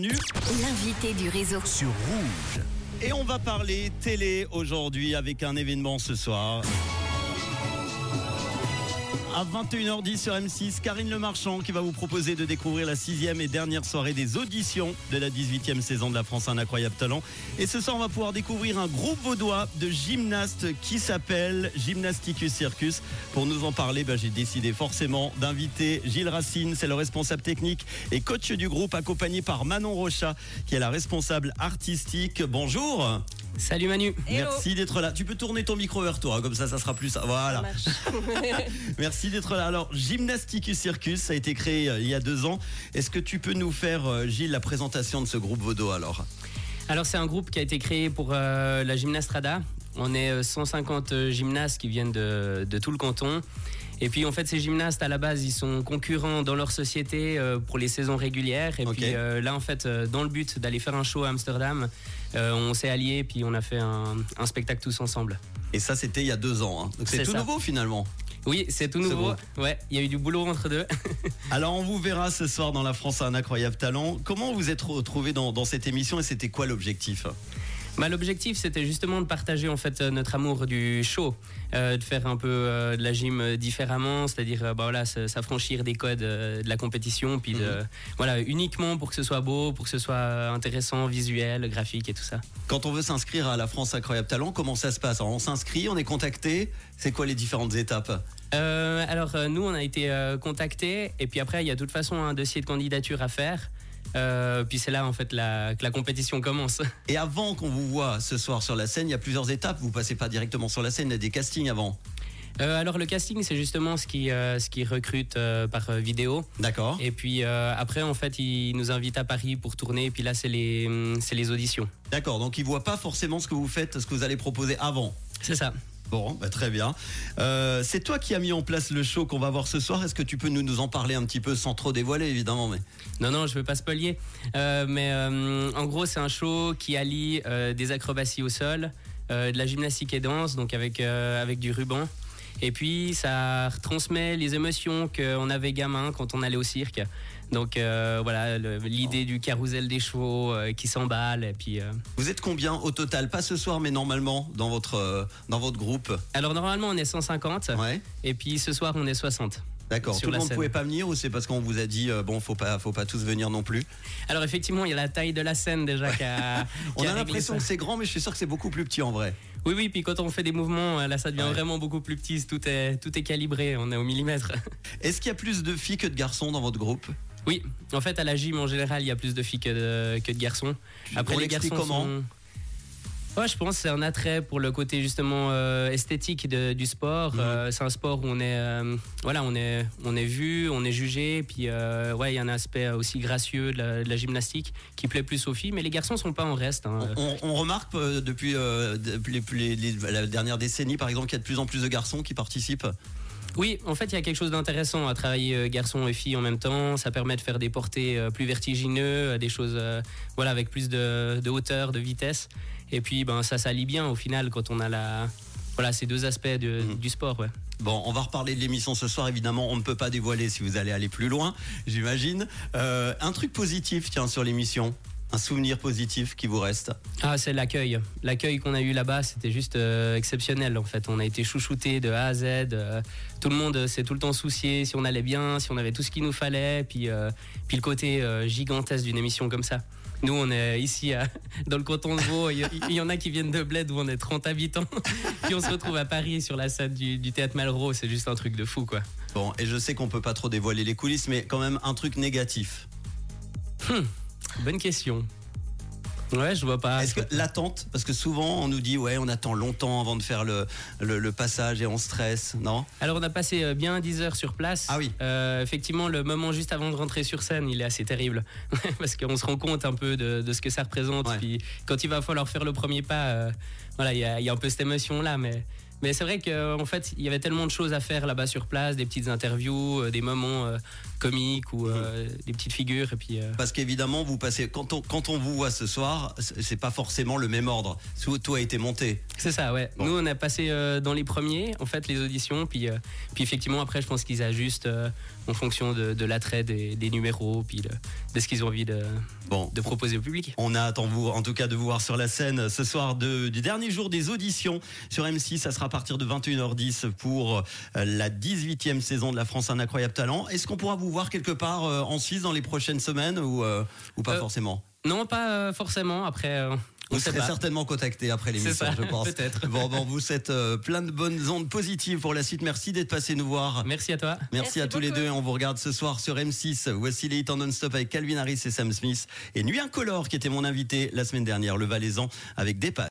L'invité du réseau. sur Rouge. Et on va parler télé aujourd'hui avec un événement ce soir. À 21h10 sur M6, Karine Le Marchand qui va vous proposer de découvrir la sixième et dernière soirée des auditions de la 18e saison de la France Un Incroyable Talent. Et ce soir, on va pouvoir découvrir un groupe vaudois de gymnastes qui s'appelle Gymnasticus Circus. Pour nous en parler, ben, j'ai décidé forcément d'inviter Gilles Racine, c'est le responsable technique et coach du groupe, accompagné par Manon Rocha, qui est la responsable artistique. Bonjour Salut Manu. Merci d'être là. Tu peux tourner ton micro vers toi, comme ça, ça sera plus. Voilà. Merci d'être là. Alors, Gymnasticus Circus, ça a été créé euh, il y a deux ans. Est-ce que tu peux nous faire, euh, Gilles, la présentation de ce groupe Vaudo alors? Alors c'est un groupe qui a été créé pour euh, la Gymnastrada. On est euh, 150 gymnastes qui viennent de, de tout le canton. Et puis en fait ces gymnastes à la base ils sont concurrents dans leur société euh, pour les saisons régulières. Et puis euh, là en fait euh, dans le but d'aller faire un show à Amsterdam, euh, on s'est alliés puis on a fait un, un spectacle tous ensemble. Et ça, c'était il y a deux ans. hein. Donc c'est tout ça. nouveau finalement. Oui c'est tout nouveau. Ouais il y a eu du boulot entre deux. Alors, on vous verra ce soir dans La France a un incroyable talent. Comment vous êtes retrouvé dans, dans cette émission et c'était quoi l'objectif? Bah, L'objectif, c'était justement de partager en fait euh, notre amour du show, euh, de faire un peu euh, de la gym différemment, c'est-à-dire bah, voilà, s'affranchir des codes euh, de la compétition, puis de, Mhm. voilà, uniquement pour que ce soit beau, pour que ce soit intéressant, visuel, graphique et tout ça. Quand on veut s'inscrire à La France incroyable talent, comment ça se passe? Alors, On s'inscrit, on est contacté. C'est quoi les différentes étapes? Alors nous, on a été contactés, et puis après, il y a de toute façon un dossier de candidature à faire. Euh, puis c'est là en fait la- que la compétition commence. Et avant qu'on vous voit ce soir sur la scène, il y a plusieurs étapes. Vous passez pas directement sur la scène, il y a des castings avant. Euh, alors le casting, c'est justement ce qui, euh, ce qui recrute euh, par vidéo. D'accord. Et puis après, en fait, ils nous invitent à Paris pour tourner. Et puis là, c'est les, c'est les auditions. D'accord. Donc ils voient pas forcément ce que vous faites, ce que vous allez proposer avant. C'est ça. Bon, bah, très bien. Euh, c'est toi qui as mis en place le show qu'on va voir ce soir. Est-ce que tu peux nous, nous en parler un petit peu sans trop dévoiler, évidemment mais... Non, non, je veux pas spoiler. Euh, mais euh, en gros, c'est un show qui allie euh, des acrobaties au sol, de la gymnastique et danse, donc avec, avec du ruban. Et puis, ça retransmet les émotions qu'on avait gamin quand on allait au cirque. Donc euh, voilà, l'idée du carrousel des chevaux euh, qui s'emballe. Et puis, euh, Vous êtes combien au total? Pas ce soir, mais normalement dans votre, dans votre groupe. Alors normalement, on est 150. Ouais. Et puis ce soir, on est 60. D'accord. Tout le monde scène. pouvait pas venir ou c'est parce qu'on vous a dit euh, bon, faut pas, faut pas tous venir non plus? Alors effectivement, il y a la taille de la scène déjà qui a. On a l'impression que c'est grand, mais je suis sûr que c'est beaucoup plus petit en vrai. Oui, oui. Puis quand on fait des mouvements, euh, là, ça devient Ouais. vraiment beaucoup plus petit. Tout est tout est calibré. On est au millimètre. Est-ce qu'il y a plus de filles que de garçons dans votre groupe? Oui. En fait, à la gym en général, il y a plus de filles que de, que de garçons. Après, On les garçons comment? sont- Ouais, je pense que c'est un attrait pour le côté justement euh, esthétique de- du sport. Mhm. Euh, c'est un sport où on est, euh, voilà, on est, on est vu, on est jugé. Puis ouais, il y a un aspect aussi gracieux de la, de la gymnastique qui plaît plus aux filles. Mais les garçons sont pas en reste. hein. On, on- on remarque depuis, depuis les- les- les- la dernière décennie, par exemple, qu'il y a de plus en plus de garçons qui participent. Oui, en fait, il y a quelque chose d'intéressant à travailler garçons et filles en même temps. Ça permet de faire des portées plus vertigineux, des choses voilà, avec plus de, de hauteur, de vitesse. Et puis, ben, ça s'allie bien au final quand on a la, voilà, ces deux aspects de- Mhm. du sport. Ouais. Bon, on va reparler de l'émission ce soir. Évidemment, on ne peut pas dévoiler si vous allez aller plus loin, j'imagine. Euh, un truc positif, tiens, sur l'émission. Un souvenir positif qui vous reste. Ah, c'est l'accueil. L'accueil qu'on a eu là-bas, c'était juste euh, exceptionnel en fait. On a été chouchoutés de A à Z. euh, tout le monde s'est tout le temps soucié si on allait bien, si on avait tout ce qu'il nous fallait. Puis, euh, puis le côté gigantesque d'une émission comme ça. Nous, on est ici à- dans le canton de Vaud. Il y, en a qui viennent de Bled où on est 30 habitants. puis on se retrouve à Paris sur la scène du, du théâtre Malraux. C'est juste un truc de fou quoi. Bon, et je sais qu'on peut pas trop dévoiler les coulisses, mais quand même un truc négatif. Bonne question. Ouais, je vois pas. Est-ce que l'attente, parce que souvent on nous dit ouais, on attend longtemps avant de faire le, le, le passage et on stresse, non? Alors on a passé euh, bien 10 heures sur place. Ah oui. Euh, effectivement, le moment juste avant de rentrer sur scène, il est assez terrible. Parce qu'on se rend compte un peu de, de ce que ça représente. Ouais. Puis quand il va falloir faire le premier pas, euh, voilà, il y, y a un peu cette émotion-là. Mais, Mais c'est vrai qu'en fait, il y avait tellement de choses à faire là-bas sur place, des petites interviews, euh, des moments euh, comiques ou euh, Mhm. des petites figures. Et puis, euh, Parce qu'évidemment, vous passez quand on quand on vous voit ce soir, c'est pas forcément le même ordre. Tout, tout a été monté. c'est ça, ouais. Bon. Nous, on a passé euh, dans les premiers, en fait, les auditions. Puis, euh, puis effectivement, après, je pense qu'ils ajustent euh, en fonction de, de l'attrait des, des numéros, puis de, de ce qu'ils ont envie de, Bon, de proposer au public. On a hâte en, vous, en tout cas de vous voir sur la scène ce soir de- du dernier jour des auditions sur M6. Ça sera à partir de 21h10 pour euh, la 18e saison de la France Un Incroyable Talent. Est-ce qu'on pourra vous voir quelque part euh, en Suisse dans les prochaines semaines ou, euh, ou pas Euh, forcément? Non, pas euh, forcément. Après, euh, Vous serez pas. certainement contacté après l'émission, je pense. peut-être. Bon, bon, vous êtes euh, plein de bonnes ondes positives pour la suite. Merci d'être passé nous voir. Merci à toi. Merci, Merci à tous les deux. et On vous regarde ce soir sur M6. Voici les hits en non-stop avec Calvin Harris et Sam Smith. Et Nuit Incolore qui était mon invité la semaine dernière, le Valaisan, avec des pas.